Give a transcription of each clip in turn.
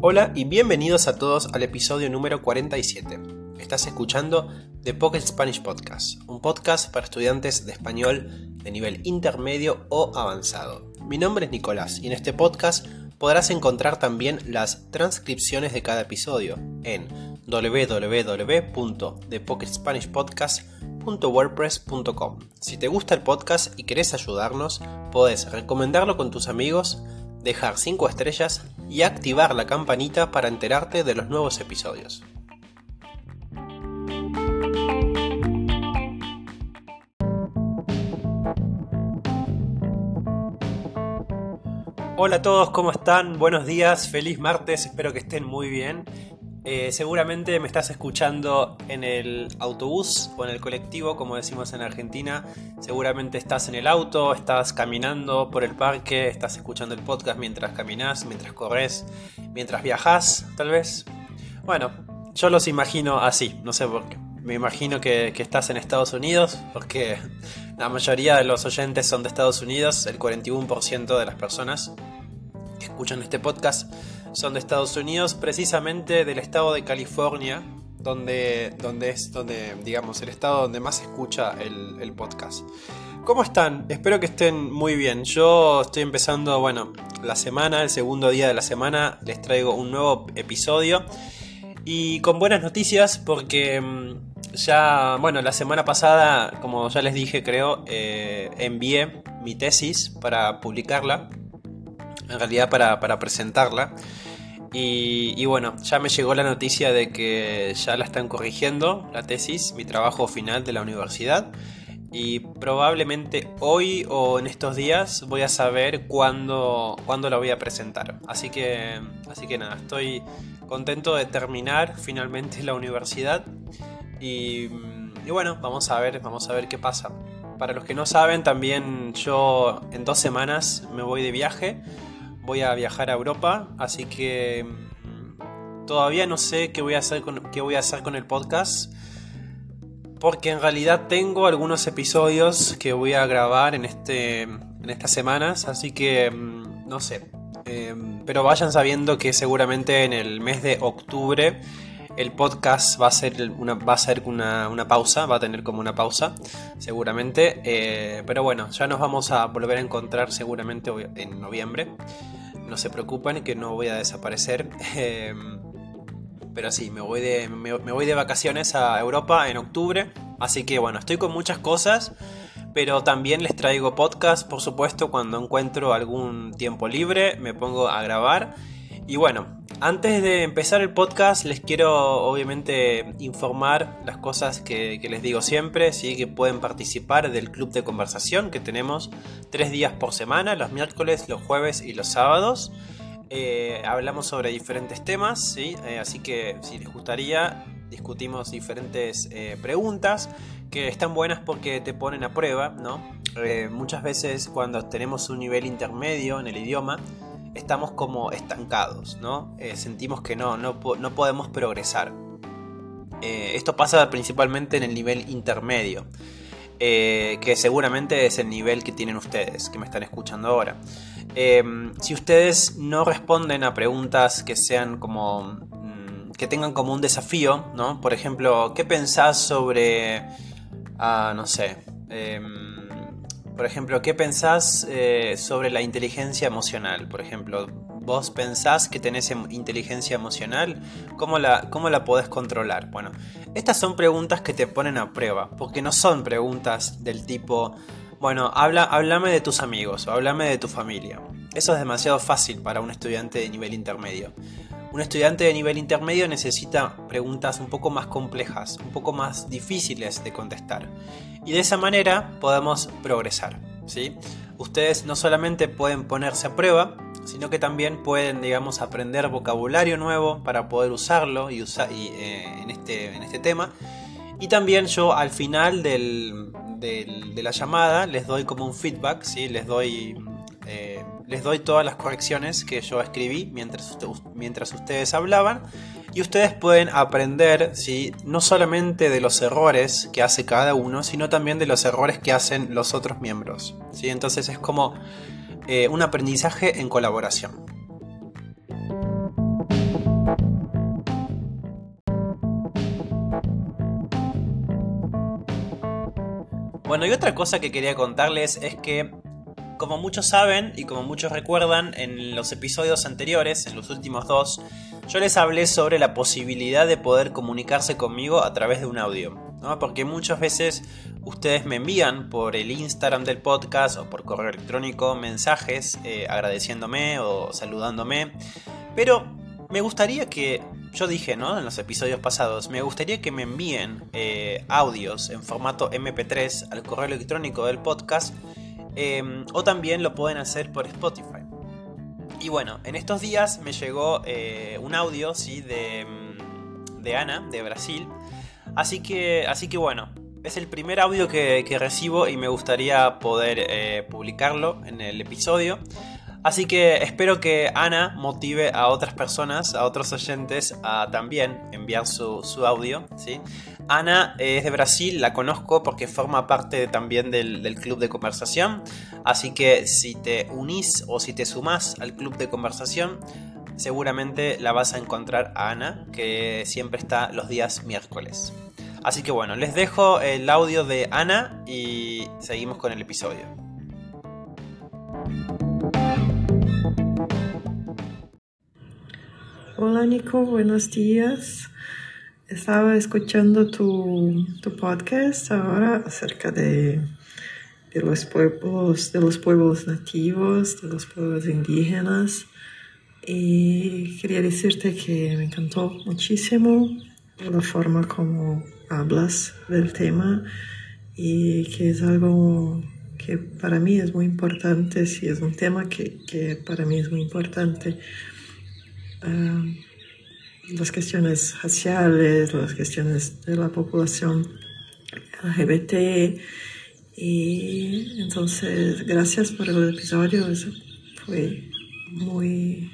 Hola y bienvenidos a todos al episodio número 47. Estás escuchando The Pocket Spanish Podcast, un podcast para estudiantes de español de nivel intermedio o avanzado. Mi nombre es Nicolás y en este podcast podrás encontrar también las transcripciones de cada episodio en www.thepocketspanishpodcast.wordpress.com. Si te gusta el podcast y querés ayudarnos, podés recomendarlo con tus amigos, dejar 5 estrellas y activar la campanita para enterarte de los nuevos episodios. Hola a todos, ¿cómo están? Buenos días, feliz martes, espero que estén muy bien. Eh, seguramente me estás escuchando en el autobús o en el colectivo, como decimos en Argentina. Seguramente estás en el auto, estás caminando por el parque, estás escuchando el podcast mientras caminas, mientras corres, mientras viajas, tal vez. Bueno, yo los imagino así, no sé por qué. Me imagino que, que estás en Estados Unidos, porque la mayoría de los oyentes son de Estados Unidos, el 41% de las personas que escuchan este podcast son de Estados Unidos, precisamente del estado de California, donde, donde es donde, digamos, el estado donde más se escucha el, podcast. ¿Cómo están? Espero que estén muy bien. Yo estoy empezando, bueno, la semana, el segundo día de la semana, les traigo un nuevo episodio. Y con buenas noticias porque mm, ya, bueno, la semana pasada, como ya les dije, creo, eh, envié mi tesis para publicarla en realidad para, para presentarla. Y, y, bueno, ya me llegó la noticia de que ya la están corrigiendo, la tesis, mi trabajo final de la universidad. Y probablemente hoy o en estos días voy a saber cuándo, cuándo la voy a presentar. Así que, así que nada, estoy contento de terminar finalmente la universidad. Y, y bueno, vamos a ver, vamos a ver qué pasa. Para los que no saben, también yo en dos semanas me voy de viaje voy a viajar a Europa, así que mm, todavía no sé qué voy a hacer con, el podcast. Porque en realidad tengo algunos episodios que voy a grabar en, este, en estas semanas, así que mm, no sé. Eh, pero vayan sabiendo que seguramente en el mes de octubre el podcast va a ser una, va a ser una, una pausa, va a tener como una pausa, seguramente. Eh, pero bueno, ya nos vamos a volver a encontrar seguramente en noviembre no se preocupen que no voy a desaparecer. Em, pero sí, me voy, de, me, voy de vacaciones a Europa en octubre. Así que bueno, estoy con muchas cosas. Pero también les traigo podcast, por supuesto, cuando encuentro algún tiempo libre, me pongo a grabar. Y bueno, antes de empezar el podcast les quiero obviamente informar las cosas que, les digo siempre, ¿sí? que pueden participar del club de conversación que tenemos tres días por semana, los miércoles, los jueves y los sábados. Eh, hablamos sobre diferentes temas, ¿sí? Eh, así que si les gustaría discutimos diferentes eh, preguntas que están buenas porque te ponen a prueba, ¿no? muchas veces cuando tenemos un nivel intermedio en el idioma, estamos como estancados, ¿no? Eh, sentimos que no, no, no podemos progresar. Eh, esto pasa principalmente en el nivel intermedio, eh, que seguramente es el nivel que tienen ustedes, que me están escuchando ahora. si ustedes no responden a preguntas que sean como mm, que tengan como un desafío, ¿no? Por ejemplo, ¿qué pensás sobre, ah, no sé, em, por ejemplo, ¿qué pensás eh, sobre la inteligencia emocional? Por ejemplo, ¿vos pensás que tenés em, inteligencia emocional? ¿Cómo la, cómo la podés controlar? Bueno, estas son preguntas que te ponen a prueba, porque no son preguntas del tipo, bueno, habla, háblame de tus amigos o háblame de tu familia. Eso es demasiado fácil para un estudiante de nivel intermedio. Un estudiante de nivel intermedio necesita preguntas un poco más complejas, un poco más difíciles de contestar. Y de esa manera podemos progresar. ¿sí? Ustedes no solamente pueden ponerse a prueba, sino que también pueden, digamos, aprender vocabulario nuevo para poder usarlo y usar, y, eh, en, este, en este tema. Y también yo al final de la llamada les doy como un feedback, ¿sí? les doy les doy todas las correcciones que yo escribí mientras, ustedes hablaban y ustedes pueden aprender ¿sí? no solamente de los errores que hace cada uno, sino también de los errores que hacen los otros miembros. ¿sí? Entonces es como eh, un aprendizaje en colaboración. Bueno, y otra cosa que quería contarles es que como muchos saben y como muchos recuerdan, en los episodios anteriores, en los últimos dos, yo les hablé sobre la posibilidad de poder comunicarse conmigo a través de un audio. ¿no? Porque muchas veces ustedes me envían por el Instagram del podcast o por correo electrónico mensajes eh, agradeciéndome o saludándome. Pero me gustaría que, yo dije, ¿no? En los episodios pasados, me gustaría que me envíen eh, audios en formato MP3 al correo electrónico del podcast em, o también lo pueden hacer por Spotify. Y bueno, en estos días me llegó eh, un audio, ¿sí? De, mm, de Ana, de Brasil. Así que, así que bueno, es el primer audio que, recibo y me gustaría poder eh, publicarlo en el episodio. Así que espero que Ana motive a otras personas, a otros oyentes, a también enviar su, audio. ¿sí? Ana es de Brasil, la conozco porque forma parte también del, club de conversación. Así que si te unís o si te sumás al club de conversación, seguramente la vas a encontrar a Ana, que siempre está los días miércoles. Así que bueno, les dejo el audio de Ana y seguimos con el episodio. Hola Nico, buenos días. Estaba escuchando tu, podcast ahora acerca de, de, los pueblos, de los pueblos nativos, de los pueblos indígenas. Y quería decirte que me encantó muchísimo la forma como hablas del tema y que es algo que para mí es muy importante, sí, es un tema que, que para mí es muy importante eh, las cuestiones raciales, las cuestiones de la población LGBT. Y entonces, gracias por el episodio, fue muy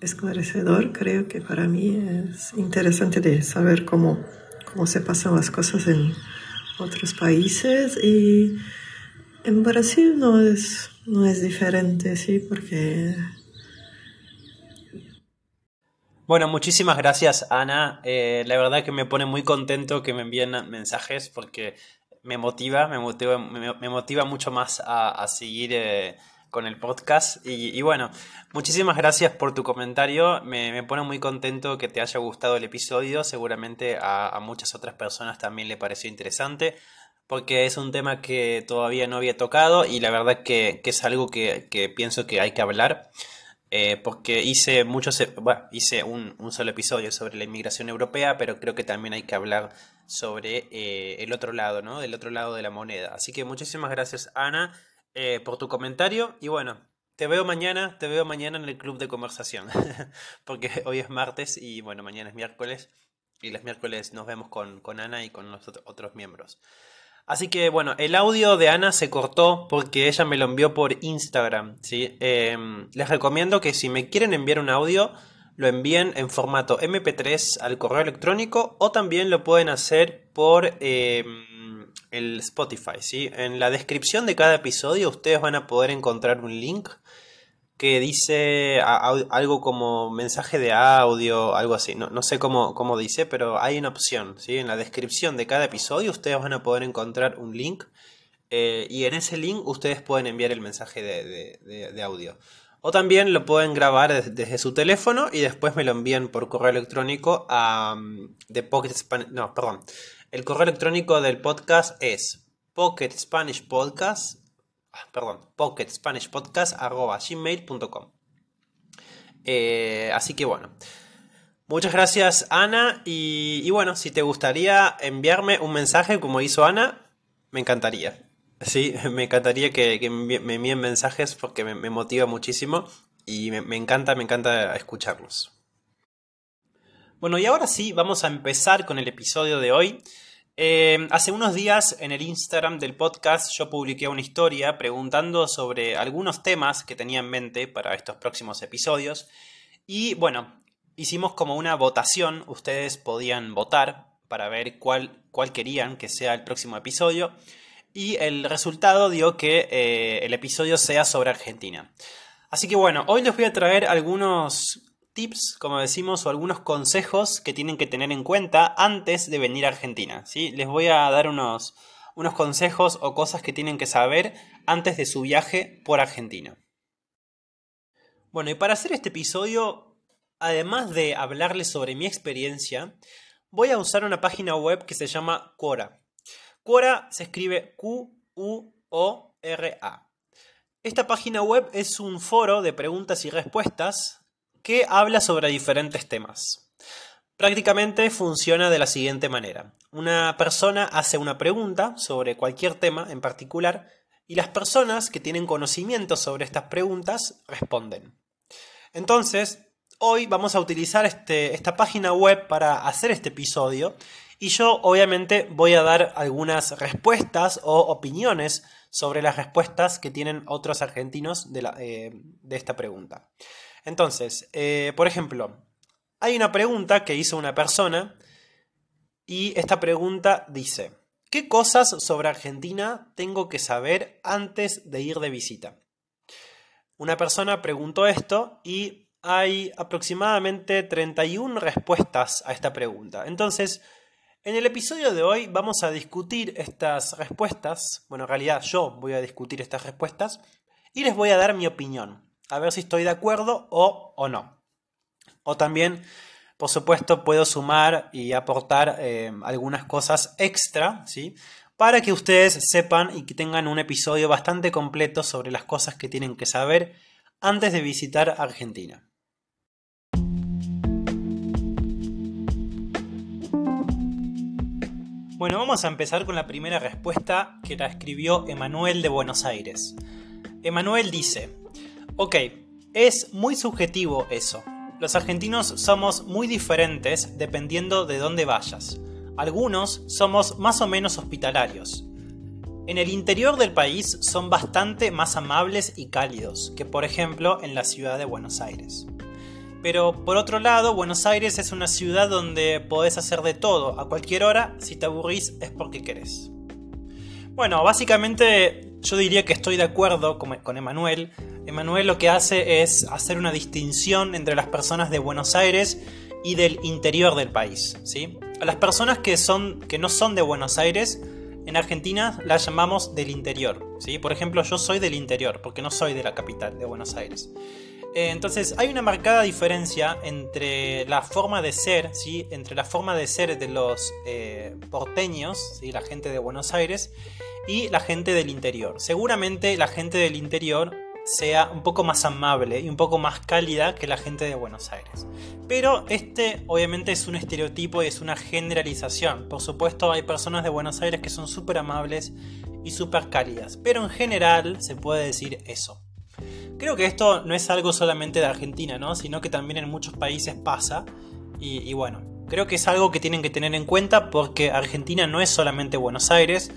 esclarecedor. Creo que para mí es interesante de saber cómo, cómo se pasan las cosas en otros países y en Brasil no es, no es diferente, sí, porque bueno, muchísimas gracias Ana. Eh, la verdad que me pone muy contento que me envíen mensajes porque me motiva, me motiva, mucho más a, seguir eh, con el podcast. Y, bueno, muchísimas gracias por tu comentario. Me, pone muy contento que te haya gustado el episodio. Seguramente a, muchas otras personas también le pareció interesante porque es un tema que todavía no había tocado y la verdad que, es algo que pienso que hay que hablar. Eh, porque hice muchos, e, bueno, hice un, solo episodio sobre la inmigración europea, pero creo que también hay que hablar sobre eh, el otro lado, ¿no? Del otro lado de la moneda. Así que muchísimas gracias, Ana, eh, por tu comentario. Y bueno, te veo mañana, te veo mañana en el club de conversación. porque hoy es martes y bueno, mañana es miércoles. Y los miércoles nos vemos con, con Ana y con los otros miembros. Así que bueno, el audio de Ana se cortó porque ella me lo envió por Instagram. ¿sí? Em, les recomiendo que si me quieren enviar un audio, lo envíen en formato MP3 al correo electrónico o también lo pueden hacer por em, el Spotify. ¿sí? En la descripción de cada episodio ustedes van a poder encontrar un link que dice algo como mensaje de audio, algo así. No, no sé cómo, cómo, dice, pero hay una opción. ¿sí? En la descripción de cada episodio ustedes van a poder encontrar un link eh, y en ese link ustedes pueden enviar el mensaje de, audio. O también lo pueden grabar desde, su teléfono y después me lo envían por correo electrónico a um, Pocket No, perdón. El correo electrónico del podcast es Pocket Spanish Podcast Ah, perdón, pocketspanishpodcast.gmail.com eh, Así que bueno. Muchas gracias Ana y, bueno, si te gustaría enviarme un mensaje como hizo Ana, me encantaría. Sí, me encantaría que, me envíen mensajes porque me, motiva muchísimo y me, encanta, me encanta escucharlos. Bueno, y ahora sí, vamos a empezar con el episodio de hoy. Eh, hace unos días en el Instagram del podcast yo publiqué una historia preguntando sobre algunos temas que tenía en mente para estos próximos episodios. Y bueno, hicimos como una votación, ustedes podían votar para ver cuál, cuál querían que sea el próximo episodio. Y el resultado dio que eh, el episodio sea sobre Argentina. Así que bueno, hoy les voy a traer algunos tips, como decimos, o algunos consejos que tienen que tener en cuenta antes de venir a Argentina. ¿sí? Les voy a dar unos, unos consejos o cosas que tienen que saber antes de su viaje por Argentina. Bueno, y para hacer este episodio, además de hablarles sobre mi experiencia, voy a usar una página web que se llama Quora. Quora se escribe Q-U-O-R-A. Esta página web es un foro de preguntas y respuestas que habla sobre diferentes temas. Prácticamente funciona de la siguiente manera. Una persona hace una pregunta sobre cualquier tema en particular y las personas que tienen conocimiento sobre estas preguntas responden. Entonces, hoy vamos a utilizar este, esta página web para hacer este episodio y yo obviamente voy a dar algunas respuestas o opiniones sobre las respuestas que tienen otros argentinos de, eh, esta pregunta. Entonces, eh, por ejemplo, hay una pregunta que hizo una persona y esta pregunta dice, ¿qué cosas sobre Argentina tengo que saber antes de ir de visita? Una persona preguntó esto y hay aproximadamente 31 respuestas a esta pregunta. Entonces, en el episodio de hoy vamos a discutir estas respuestas. Bueno, en realidad yo voy a discutir estas respuestas y les voy a dar mi opinión. A ver si estoy de acuerdo o, o no. O también, por supuesto, puedo sumar y aportar eh, algunas cosas extra, ¿sí? para que ustedes sepan y que tengan un episodio bastante completo sobre las cosas que tienen que saber antes de visitar Argentina. Bueno, vamos a empezar con la primera respuesta que la escribió Emanuel de Buenos Aires. Emanuel dice, ok, es muy subjetivo eso. Los argentinos somos muy diferentes dependiendo de dónde vayas. Algunos somos más o menos hospitalarios. En el interior del país son bastante más amables y cálidos que por ejemplo en la ciudad de Buenos Aires. Pero por otro lado, Buenos Aires es una ciudad donde podés hacer de todo a cualquier hora, si te aburrís es porque querés. Bueno, básicamente yo diría que estoy de acuerdo con Emanuel. Emanuel lo que hace es hacer una distinción entre las personas de Buenos Aires y del interior del país. ¿sí? A las personas que, son, que no son de Buenos Aires, en Argentina las llamamos del interior. ¿sí? Por ejemplo, yo soy del interior, porque no soy de la capital, de Buenos Aires. Eh, entonces hay una marcada diferencia entre la forma de ser, ¿sí? entre la forma de ser de los eh, porteños, ¿sí? la gente de Buenos Aires, y la gente del interior. Seguramente la gente del interior sea un poco más amable y un poco más cálida que la gente de Buenos Aires. Pero este obviamente es un estereotipo y es una generalización. Por supuesto hay personas de Buenos Aires que son súper amables y súper cálidas, pero en general se puede decir eso. Creo que esto no es algo solamente de Argentina, ¿no? sino que también en muchos países pasa. Y, bueno, creo que es algo que tienen que tener en cuenta porque Argentina no es solamente Buenos Aires.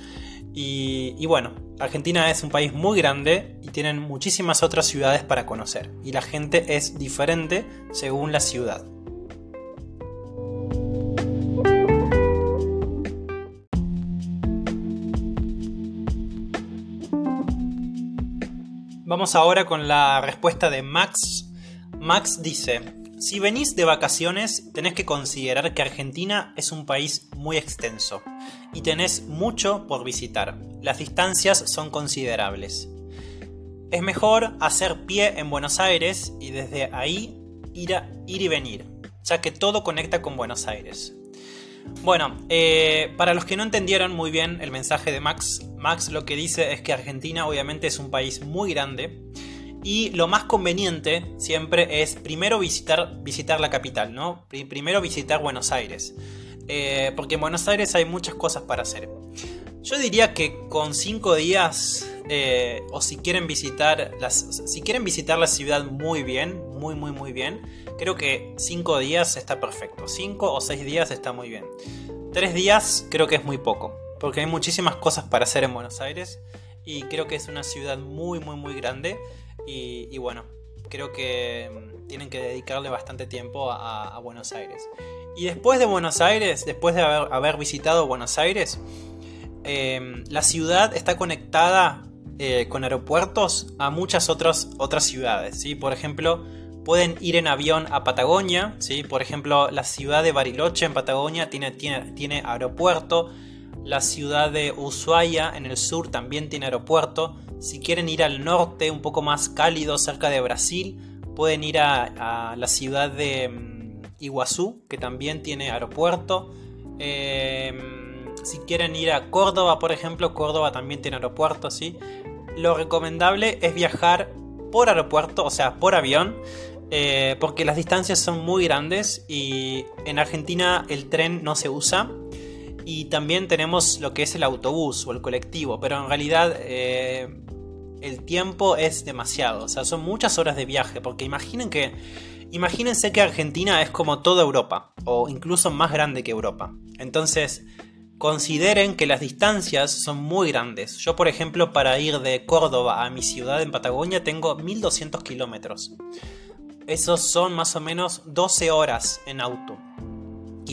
Y, bueno, Argentina es un país muy grande y tienen muchísimas otras ciudades para conocer. Y la gente es diferente según la ciudad. Vamos ahora con la respuesta de Max. Max dice, si venís de vacaciones tenés que considerar que Argentina es un país muy extenso y tenés mucho por visitar. Las distancias son considerables. Es mejor hacer pie en Buenos Aires y desde ahí ir, a, ir y venir, ya que todo conecta con Buenos Aires. Bueno, eh, para los que no entendieron muy bien el mensaje de Max, Max lo que dice es que Argentina obviamente es un país muy grande y lo más conveniente siempre es primero visitar, visitar la capital, ¿no? Primero visitar Buenos Aires. Eh, porque en Buenos Aires hay muchas cosas para hacer. Yo diría que con cinco días, eh, o si quieren visitar las, si quieren visitar la ciudad muy bien, muy muy muy bien, creo que cinco días está perfecto. Cinco o seis días está muy bien. Tres días creo que es muy poco, porque hay muchísimas cosas para hacer en Buenos Aires y creo que es una ciudad muy muy muy grande y, bueno, creo que mm, tienen que dedicarle bastante tiempo a, Buenos Aires. Y después de Buenos Aires, después de haber visitado Buenos Aires, Em, la ciudad está conectada eh, con aeropuertos a muchas otras, otras ciudades. ¿sí? Por ejemplo, pueden ir en avión a Patagonia. ¿sí? Por ejemplo, la ciudad de Bariloche en Patagonia tiene, tiene, tiene aeropuerto. La ciudad de Ushuaia en el sur también tiene aeropuerto. Si quieren ir al norte, un poco más cálido, cerca de Brasil, pueden ir a, la ciudad de mm, Iguazú, que también tiene aeropuerto. Em, si quieren ir a Córdoba, por ejemplo, Córdoba también tiene aeropuerto, ¿sí? Lo recomendable es viajar por aeropuerto, o sea, por avión, eh, porque las distancias son muy grandes y en Argentina el tren no se usa. Y también tenemos lo que es el autobús o el colectivo, pero en realidad eh, el tiempo es demasiado, o sea, son muchas horas de viaje, porque imaginen que, imagínense que Argentina es como toda Europa, o incluso más grande que Europa. Entonces, consideren que las distancias son muy grandes. Yo, por ejemplo, para ir de Córdoba a mi ciudad en Patagonia tengo 1200 kilómetros. Esos son más o menos 12 horas en auto.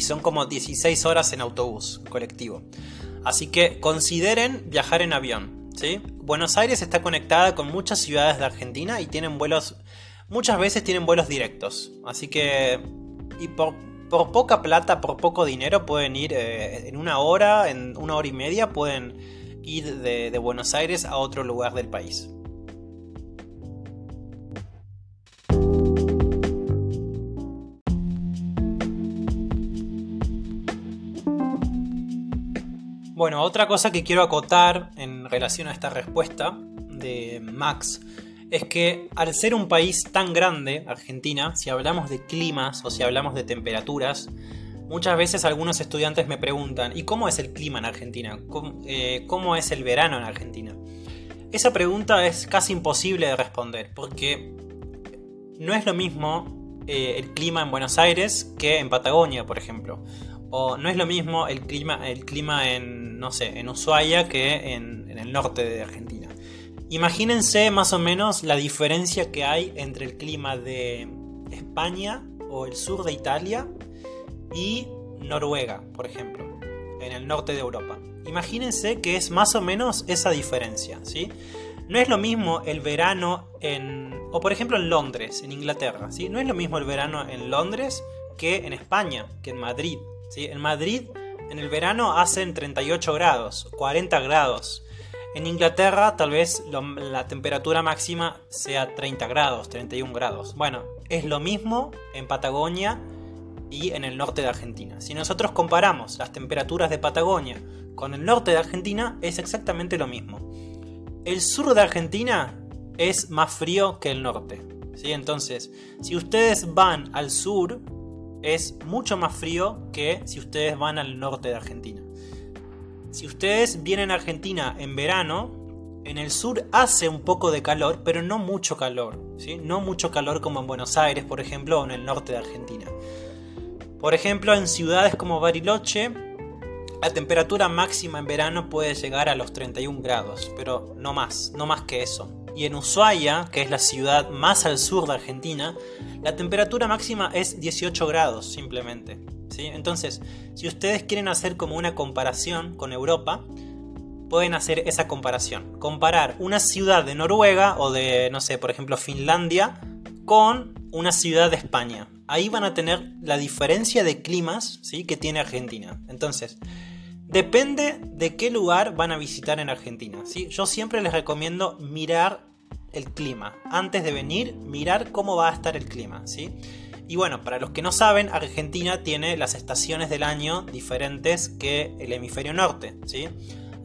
Son como 16 horas en autobús colectivo. Así que consideren viajar en avión. ¿sí? Buenos Aires está conectada con muchas ciudades de Argentina y tienen vuelos. Muchas veces tienen vuelos directos. Así que. Y por, poca plata, por poco dinero, pueden ir eh, en una hora, en una hora y media, pueden ir de Buenos Aires a otro lugar del país. Bueno, otra cosa que quiero acotar en relación a esta respuesta de Max es que al ser un país tan grande, Argentina, si hablamos de climas o si hablamos de temperaturas, muchas veces algunos estudiantes me preguntan, ¿y cómo es el clima en Argentina? ¿Cómo, eh, es el verano en Argentina? Esa pregunta es casi imposible de responder porque no es lo mismo eh, el clima en Buenos Aires que en Patagonia, por ejemplo. O no es lo mismo el clima, el clima en, no sé, en Ushuaia que en, el norte de Argentina. Imagínense más o menos la diferencia que hay entre el clima de España o el sur de Italia y Noruega, por ejemplo, en el norte de Europa. Imagínense que es más o menos esa diferencia, ¿sí? No es lo mismo el verano en... o por ejemplo en Londres, en Inglaterra, ¿sí? No es lo mismo el verano en Londres que en España, que en Madrid, en Madrid en el verano hacen 38 grados, 40 grados. En Inglaterra tal vez la temperatura máxima sea 30 grados, 31 grados. Bueno, es lo mismo en Patagonia y en el norte de Argentina. Si nosotros comparamos las temperaturas de Patagonia con el norte de Argentina, es exactamente lo mismo. El sur de Argentina es más frío que el norte. ¿sí? Entonces, si ustedes van al sur, es mucho más frío que si ustedes van al norte de Argentina. Si ustedes vienen a Argentina en verano, en el sur hace un poco de calor, pero no mucho calor. ¿sí? No mucho calor como en Buenos Aires, por ejemplo, o en el norte de Argentina. Por ejemplo, en ciudades como Bariloche, la temperatura máxima en verano puede llegar a los 31 grados, pero no más, no más que eso. Y en Ushuaia, que es la ciudad más al sur de Argentina, la temperatura máxima es 18 grados simplemente. ¿sí? Entonces, si ustedes quieren hacer como una comparación con Europa, pueden hacer esa comparación. Comparar una ciudad de Noruega o de, no sé, por ejemplo, Finlandia con una ciudad de España. Ahí van a tener la diferencia de climas ¿sí? que tiene Argentina. Entonces, Depende de qué lugar van a visitar en Argentina. ¿sí? Yo siempre les recomiendo mirar el clima. Antes de venir, mirar cómo va a estar el clima. ¿sí? Y bueno, para los que no saben, Argentina tiene las estaciones del año diferentes que el hemisferio norte. ¿sí?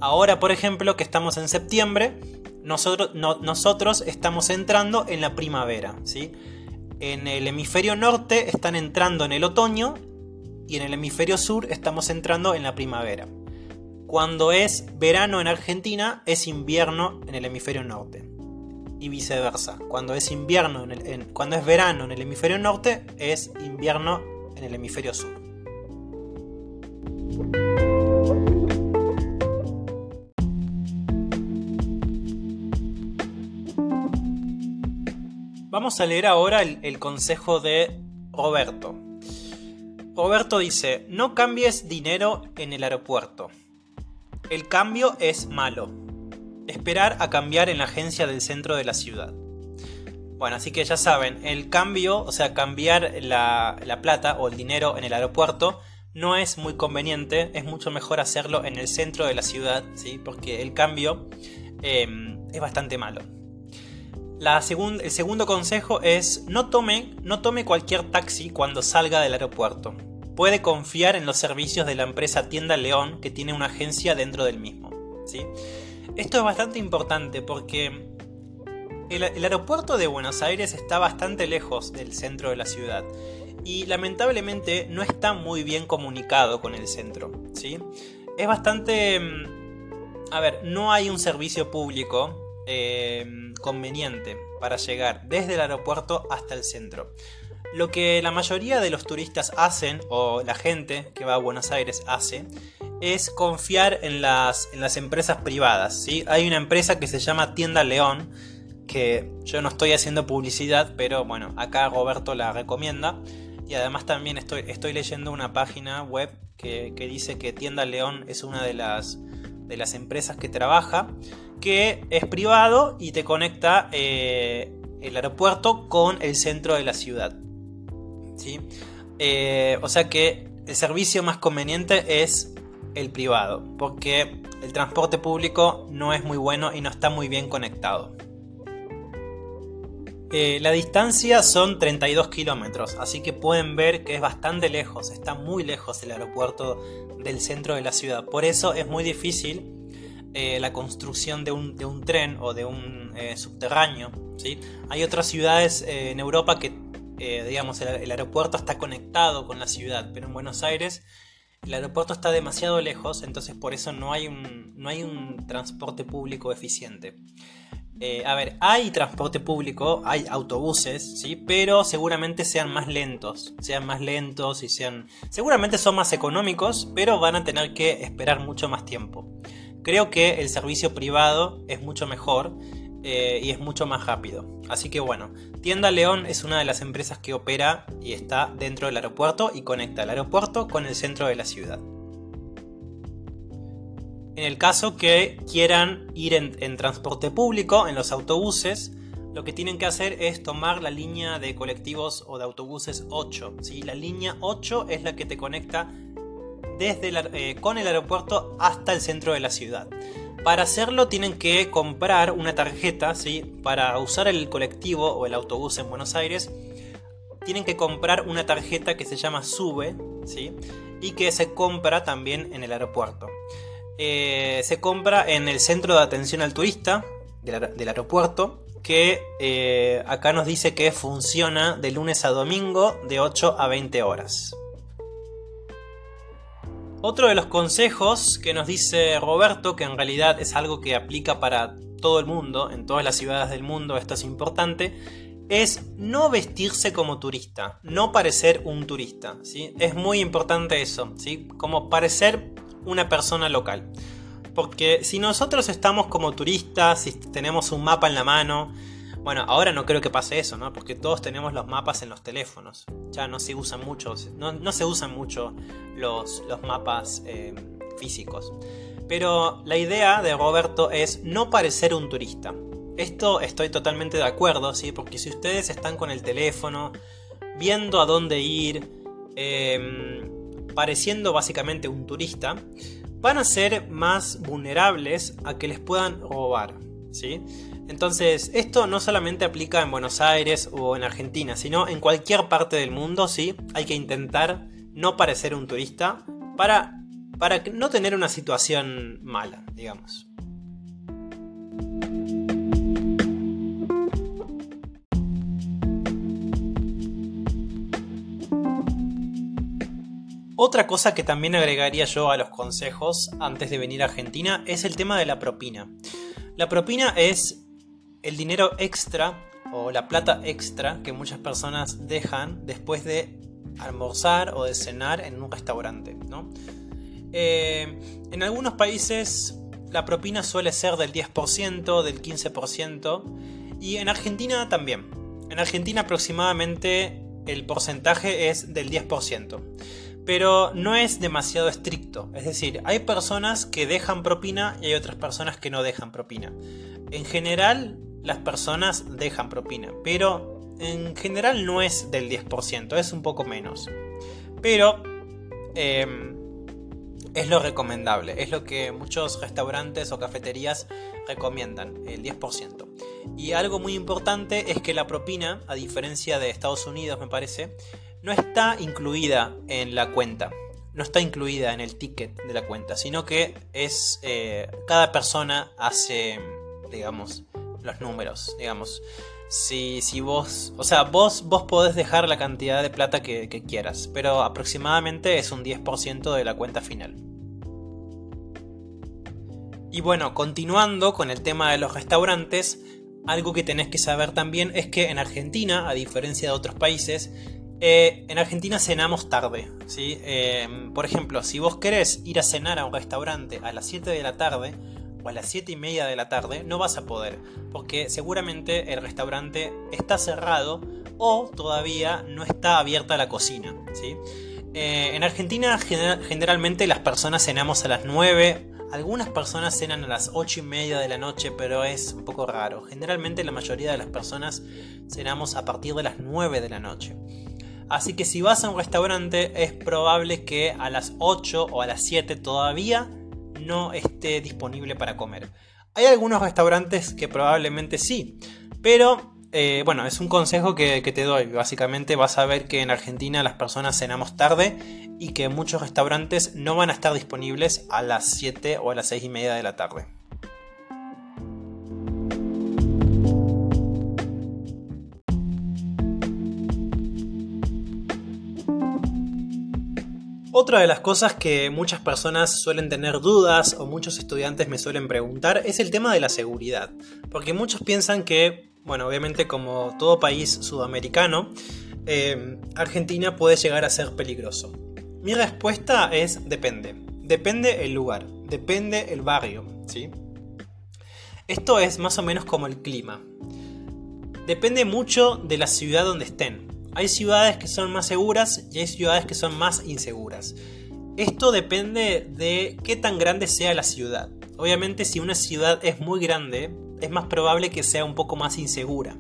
Ahora, por ejemplo, que estamos en septiembre, nosotros, nosotros estamos entrando en la primavera. ¿sí? En el hemisferio norte están entrando en el otoño y en el hemisferio sur estamos entrando en la primavera. Cuando es verano en Argentina es invierno en el hemisferio norte. Y viceversa. Cuando es invierno en cuando es verano en el hemisferio norte es invierno en el hemisferio sur. Vamos a leer ahora el consejo de Roberto, Roberto dice, no cambies dinero en el aeropuerto. El cambio es malo. Esperar a cambiar en la agencia del centro de la ciudad. Bueno, así que ya saben, el cambio, o sea, cambiar la, plata o el dinero en el aeropuerto, no es muy conveniente, es mucho mejor hacerlo en el centro de la ciudad, ¿sí? porque el cambio em, es bastante malo. La el segundo consejo es no tome, no tome cualquier taxi cuando salga del aeropuerto. Puede confiar en los servicios de la empresa Tienda León que tiene una agencia dentro del mismo. ¿sí? Esto es bastante importante porque el, aeropuerto de Buenos Aires está bastante lejos del centro de la ciudad y lamentablemente no está muy bien comunicado con el centro. ¿sí? Es bastante... Mm, a ver, no hay un servicio público em, conveniente para llegar desde el aeropuerto hasta el centro. Lo que la mayoría de los turistas hacen, o la gente que va a Buenos Aires hace, es confiar en las, en las empresas privadas. ¿sí? Hay una empresa que se llama Tienda León, que yo no estoy haciendo publicidad, pero bueno, acá Roberto la recomienda. Y además también estoy, estoy leyendo una página web que, dice que Tienda León es una de las, de las empresas que trabaja, que es privado y te conecta eh, el aeropuerto con el centro de la ciudad. ¿Sí? Eh, o sea que el servicio más conveniente es el privado, porque el transporte público no es muy bueno y no está muy bien conectado. Eh, la distancia son 32 kilómetros, así que pueden ver que es bastante lejos, está muy lejos el aeropuerto del centro de la ciudad. Por eso es muy difícil eh, la construcción de un, tren o de un subterráneo. ¿sí? Hay otras ciudades en Europa que, digamos, el aeropuerto está conectado con la ciudad, pero en Buenos Aires el aeropuerto está demasiado lejos, entonces por eso no hay un, no hay un transporte público eficiente. Eh, a ver, hay transporte público, hay autobuses, ¿sí? Pero seguramente sean más lentos, sean más lentos y sean... Seguramente son más económicos, pero van a tener que esperar mucho más tiempo. Creo que el servicio privado es mucho mejor eh, y es mucho más rápido. Así que bueno, Tienda León es una de las empresas que opera y está dentro del aeropuerto y conecta el aeropuerto con el centro de la ciudad. En el caso que quieran ir en, transporte público, en los autobuses, lo que tienen que hacer es tomar la línea de colectivos o de autobuses 8. ¿sí? La línea 8 es la que te conecta desde eh, con el aeropuerto hasta el centro de la ciudad. Para hacerlo tienen que comprar una tarjeta, ¿sí? Para usar el colectivo o el autobús en Buenos Aires, tienen que comprar una tarjeta que se llama SUBE, ¿sí? Y que se compra también en el aeropuerto. Eh, se compra en el centro de atención al turista del, aeropuerto, que eh, acá nos dice que funciona de lunes a domingo de 8 a 20 horas. Otro de los consejos que nos dice Roberto, que en realidad es algo que aplica para todo el mundo, en todas las ciudades del mundo, esto es importante, es no vestirse como turista, no parecer un turista. ¿sí? Es muy importante eso, ¿sí? como parecer una persona local. Porque si nosotros estamos como turistas, si tenemos un mapa en la mano, bueno, ahora no creo que pase eso, ¿no? Porque todos tenemos los mapas en los teléfonos. Ya no se usan mucho, no, se usan mucho los, los mapas eh, físicos. Pero la idea de Roberto es no parecer un turista. Esto estoy totalmente de acuerdo, ¿sí? Porque si ustedes están con el teléfono, viendo a dónde ir, em, pareciendo básicamente un turista, van a ser más vulnerables a que les puedan robar, Entonces, esto no solamente aplica en Buenos Aires o en Argentina, sino en cualquier parte del mundo, ¿sí? Hay que intentar no parecer un turista para, para no tener una situación mala, digamos. Otra cosa que también agregaría yo a los consejos antes de venir a Argentina es el tema de la propina. La propina es el dinero extra o la plata extra que muchas personas dejan después de almorzar o de cenar en un restaurante. Eh, en algunos países la propina suele ser del 10%, del 15% y en Argentina también. En Argentina aproximadamente el porcentaje es del 10%. Pero no es demasiado estricto. Es decir, hay personas que dejan propina y hay otras personas que no dejan propina. En general, las personas dejan propina, pero en general no es del 10%, es un poco menos. Pero em, es lo recomendable, es lo que muchos restaurantes o cafeterías recomiendan, el 10%. Y algo muy importante es que la propina, a diferencia de Estados Unidos me parece, no está incluida en la cuenta, no está incluida en el ticket de la cuenta, sino que es eh, cada persona hace, digamos, los números, digamos. Si, si vos, o sea, vos, vos podés dejar la cantidad de plata que, que quieras, pero aproximadamente es un 10% de la cuenta final. Y bueno, continuando con el tema de los restaurantes, algo que tenés que saber también es que en Argentina, a diferencia de otros países, eh, en Argentina cenamos tarde. ¿sí? Eh, por ejemplo, si vos querés ir a cenar a un restaurante a las 7 de la tarde o a las 7 y media de la tarde, no vas a poder, porque seguramente el restaurante está cerrado o todavía no está abierta la cocina. ¿sí? Eh, en Argentina generalmente las personas cenamos a las 9 algunas personas cenan a las 8 y media de la noche, pero es un poco raro. Generalmente la mayoría de las personas cenamos a partir de las 9 de la noche. Así que si vas a un restaurante es probable que a las 8 o a las 7 todavía no esté disponible para comer. Hay algunos restaurantes que probablemente sí, pero eh, bueno, es un consejo que, que, te doy. Básicamente vas a ver que en Argentina las personas cenamos tarde y que muchos restaurantes no van a estar disponibles a las 7 o a las 6 y media de la tarde. Otra de las cosas que muchas personas suelen tener dudas o muchos estudiantes me suelen preguntar es el tema de la seguridad. Porque muchos piensan que, bueno, obviamente como todo país sudamericano, eh, Argentina puede llegar a ser peligroso. Mi respuesta es depende. Depende el lugar, depende el barrio, ¿sí? Esto es más o menos como el clima. Depende mucho de la ciudad donde estén. Hay ciudades que son más seguras y hay ciudades que son más inseguras. Esto depende de qué tan grande sea la ciudad. Obviamente si una ciudad es muy grande, es más probable que sea un poco más insegura.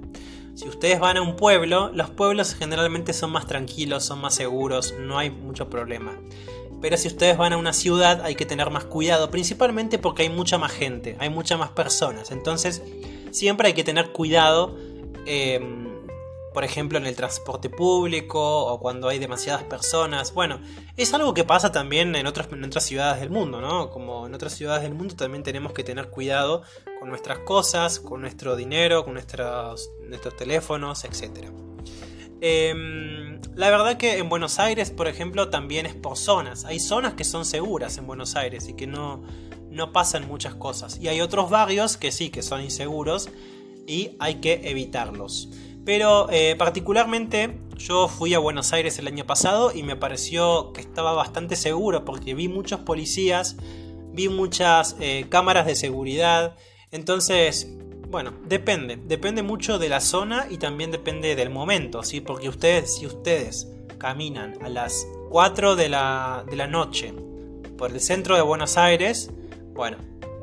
Si ustedes van a un pueblo, los pueblos generalmente son más tranquilos, son más seguros, no hay mucho problema. Pero si ustedes van a una ciudad hay que tener más cuidado, principalmente porque hay mucha más gente, hay muchas más personas. Entonces siempre hay que tener cuidado. Eh, por ejemplo, en el transporte público o cuando hay demasiadas personas. Bueno, es algo que pasa también en otras, en otras ciudades del mundo, ¿no? Como en otras ciudades del mundo también tenemos que tener cuidado con nuestras cosas, con nuestro dinero, con nuestros, nuestros teléfonos, etc. Em, la verdad que en Buenos Aires, por ejemplo, también es por zonas. Hay zonas que son seguras en Buenos Aires y que no, no pasan muchas cosas. Y hay otros barrios que sí, que son inseguros y hay que evitarlos. Pero eh, particularmente yo fui a Buenos Aires el año pasado y me pareció que estaba bastante seguro porque vi muchos policías, vi muchas eh, cámaras de seguridad. Entonces, bueno, depende, depende mucho de la zona y también depende del momento, ¿sí? Porque ustedes, si ustedes caminan a las 4 de la, de la noche por el centro de Buenos Aires, bueno,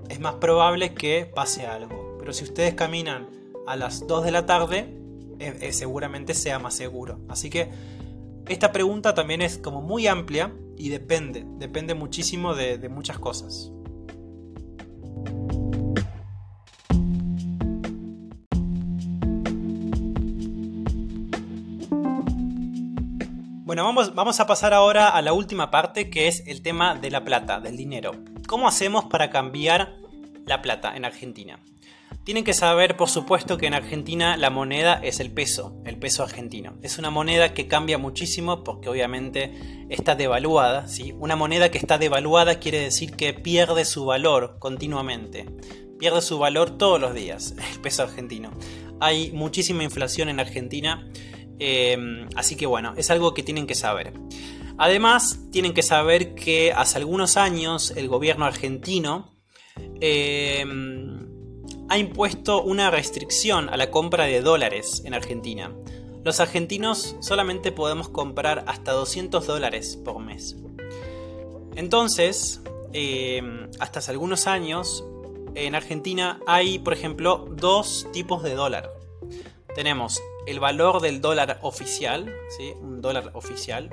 es más probable que pase algo. Pero si ustedes caminan a las 2 de la tarde, eh, eh, seguramente sea más seguro. Así que esta pregunta también es como muy amplia y depende, depende muchísimo de, de muchas cosas. Bueno, vamos, vamos, a pasar ahora a la última parte que es el tema de la plata, del dinero. ¿Cómo hacemos para cambiar la plata en Argentina? Tienen que saber, por supuesto, que en Argentina la moneda es el peso, el peso argentino. Es una moneda que cambia muchísimo porque obviamente está devaluada. ¿sí? Una moneda que está devaluada quiere decir que pierde su valor continuamente. Pierde su valor todos los días, el peso argentino. Hay muchísima inflación en Argentina, eh, así que bueno, es algo que tienen que saber. Además, tienen que saber que hace algunos años el gobierno argentino eh, ha impuesto una restricción a la compra de dólares en Argentina. Los argentinos solamente podemos comprar hasta 200 dólares por mes. Entonces, em, hasta hace algunos años, en Argentina hay, por ejemplo, dos tipos de dólar. Tenemos el valor del dólar oficial, ¿sí? un dólar oficial,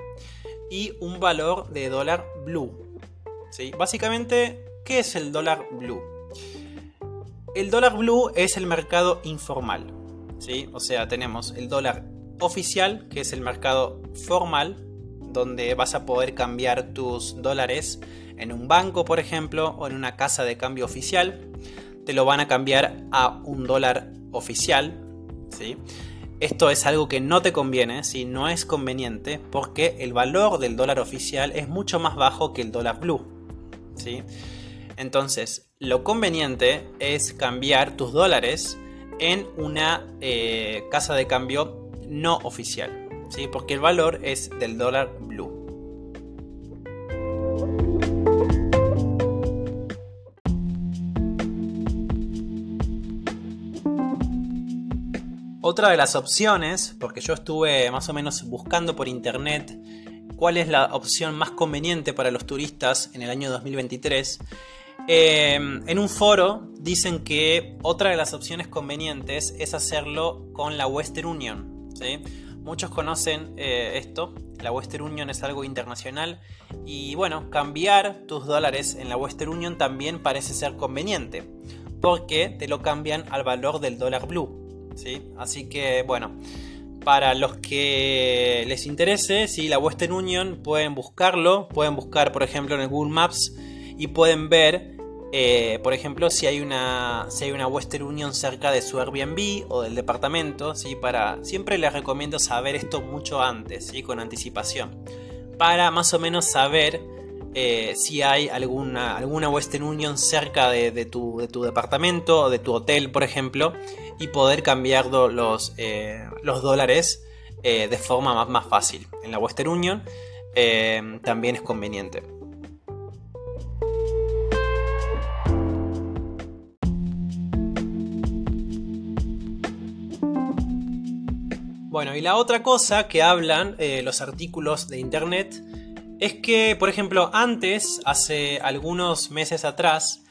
y un valor de dólar blue. ¿Sí? Básicamente, ¿qué es el dólar blue? El dólar blue es el mercado informal. ¿sí? O sea, tenemos el dólar oficial, que es el mercado formal, donde vas a poder cambiar tus dólares en un banco, por ejemplo, o en una casa de cambio oficial. Te lo van a cambiar a un dólar oficial. ¿sí? Esto es algo que no te conviene, si no es conveniente, porque el valor del dólar oficial es mucho más bajo que el dólar blue. ¿sí? Entonces, lo conveniente es cambiar tus dólares en una eh, casa de cambio no oficial, ¿sí? porque el valor es del dólar blue. Otra de las opciones, porque yo estuve más o menos buscando por internet cuál es la opción más conveniente para los turistas en el año 2023, em, en un foro dicen que otra de las opciones convenientes es hacerlo con la Western Union. Muchos conocen eh, esto, la Western Union es algo internacional y bueno, cambiar tus dólares en la Western Union también parece ser conveniente porque te lo cambian al valor del dólar blue. Así que bueno, para los que les interese, si la Western Union pueden buscarlo, pueden buscar por ejemplo en el Google Maps y pueden ver, eh, por ejemplo, si hay, una, si hay una Western Union cerca de su Airbnb o del departamento, ¿sí? Para, siempre les recomiendo saber esto mucho antes, ¿sí? con anticipación, para más o menos saber eh, si hay alguna, alguna Western Union cerca de, tu, departamento o de tu hotel, por ejemplo, y poder cambiar los, eh, los dólares de forma más, más, fácil. En la Western Union también es conveniente. Bueno, y la otra cosa que hablan los artículos de internet es que, por ejemplo, antes, hace algunos meses atrás,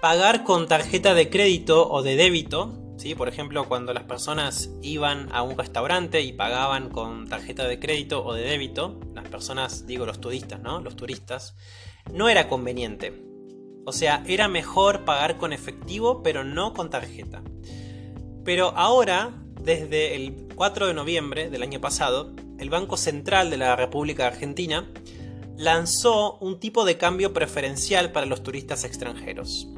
pagar con tarjeta de crédito o de débito, ¿sí? por ejemplo, cuando las personas iban a un restaurante y pagaban con tarjeta de crédito o de débito, las personas, digo los turistas, ¿no? Los turistas, no era conveniente. O sea, era mejor pagar con efectivo, pero no con tarjeta. Pero ahora, desde el 4 de noviembre del año pasado, el Banco Central de la República Argentina lanzó un tipo de cambio preferencial para los turistas extranjeros.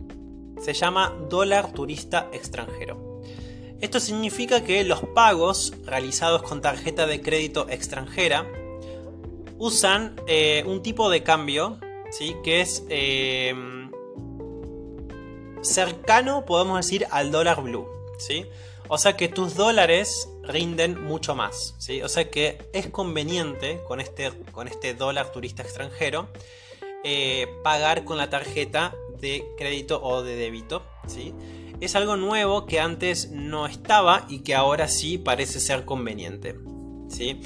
Se llama dólar turista extranjero. Esto significa que los pagos realizados con tarjeta de crédito extranjera usan eh, un tipo de cambio ¿sí? que es eh, cercano, podemos decir, al dólar blue. ¿sí? O sea que tus dólares rinden mucho más. ¿sí? O sea que es conveniente con este, con este dólar turista extranjero eh, pagar con la tarjeta de crédito o de débito. ¿sí? Es algo nuevo que antes no estaba y que ahora sí parece ser conveniente. ¿sí?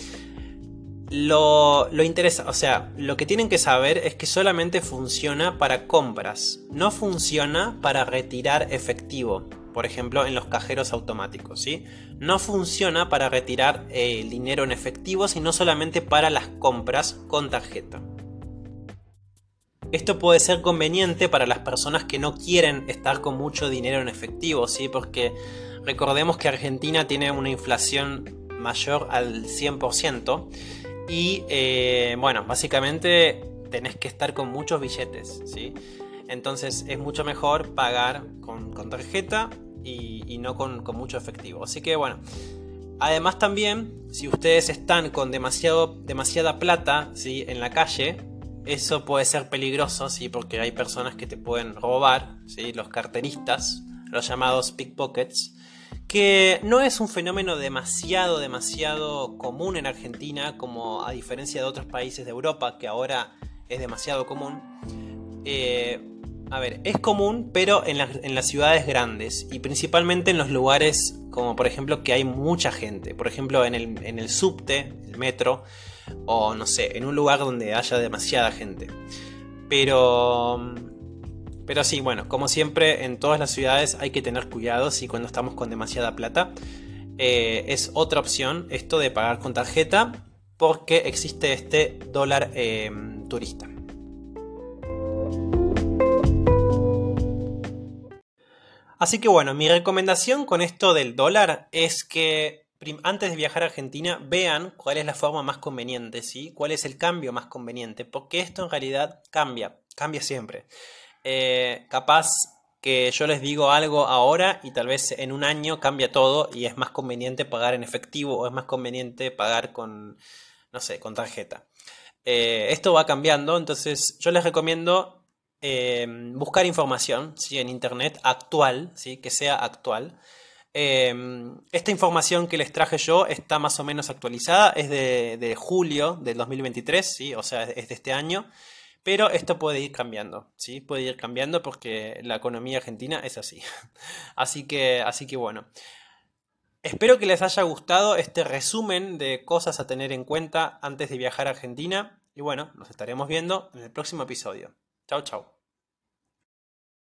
Lo, lo interesa, o sea, lo que tienen que saber es que solamente funciona para compras, no funciona para retirar efectivo por ejemplo, en los cajeros automáticos. ¿sí? No funciona para retirar eh, el dinero en efectivo, sino solamente para las compras con tarjeta. Esto puede ser conveniente para las personas que no quieren estar con mucho dinero en efectivo, ¿sí? porque recordemos que Argentina tiene una inflación mayor al 100% y eh, bueno, básicamente tenés que estar con muchos billetes. ¿sí? Entonces es mucho mejor pagar con, con tarjeta y, no con, mucho efectivo. Así que bueno, además también, si ustedes están con demasiado, demasiada plata ¿sí? en la calle, eso puede ser peligroso, ¿sí? porque hay personas que te pueden robar, ¿sí? los carteristas, los llamados pickpockets, que no es un fenómeno demasiado, demasiado común en Argentina, como a diferencia de otros países de Europa, que ahora es demasiado común. Eh, a ver, es común, pero en, las ciudades grandes y principalmente en los lugares como por ejemplo que hay mucha gente. Por ejemplo, en el, subte, el metro, o no sé, en un lugar donde haya demasiada gente. Pero. Pero sí, bueno, como siempre, en todas las ciudades hay que tener cuidado si cuando estamos con demasiada plata. Eh, es otra opción esto de pagar con tarjeta porque existe este dólar eh, turista. Así que bueno, mi recomendación con esto del dólar es que antes de viajar a Argentina vean cuál es la forma más conveniente, ¿sí? cuál es el cambio más conveniente, porque esto en realidad cambia, cambia siempre. Eh, capaz que yo les digo algo ahora y tal vez en un año cambia todo y es más conveniente pagar en efectivo o es más conveniente pagar con, no sé, con tarjeta. Eh, esto va cambiando, entonces yo les recomiendo eh, buscar información ¿sí? en internet actual, ¿sí? que sea actual. esta información que les traje yo está más o menos actualizada, es de, de julio del 2023, ¿sí? o sea, es de este año. Pero esto puede ir cambiando, ¿sí? Puede ir cambiando porque la economía argentina es así. Así que, así que bueno. Espero que les haya gustado este resumen de cosas a tener en cuenta antes de viajar a Argentina. Y bueno, nos estaremos viendo en el próximo episodio. Chao, chao.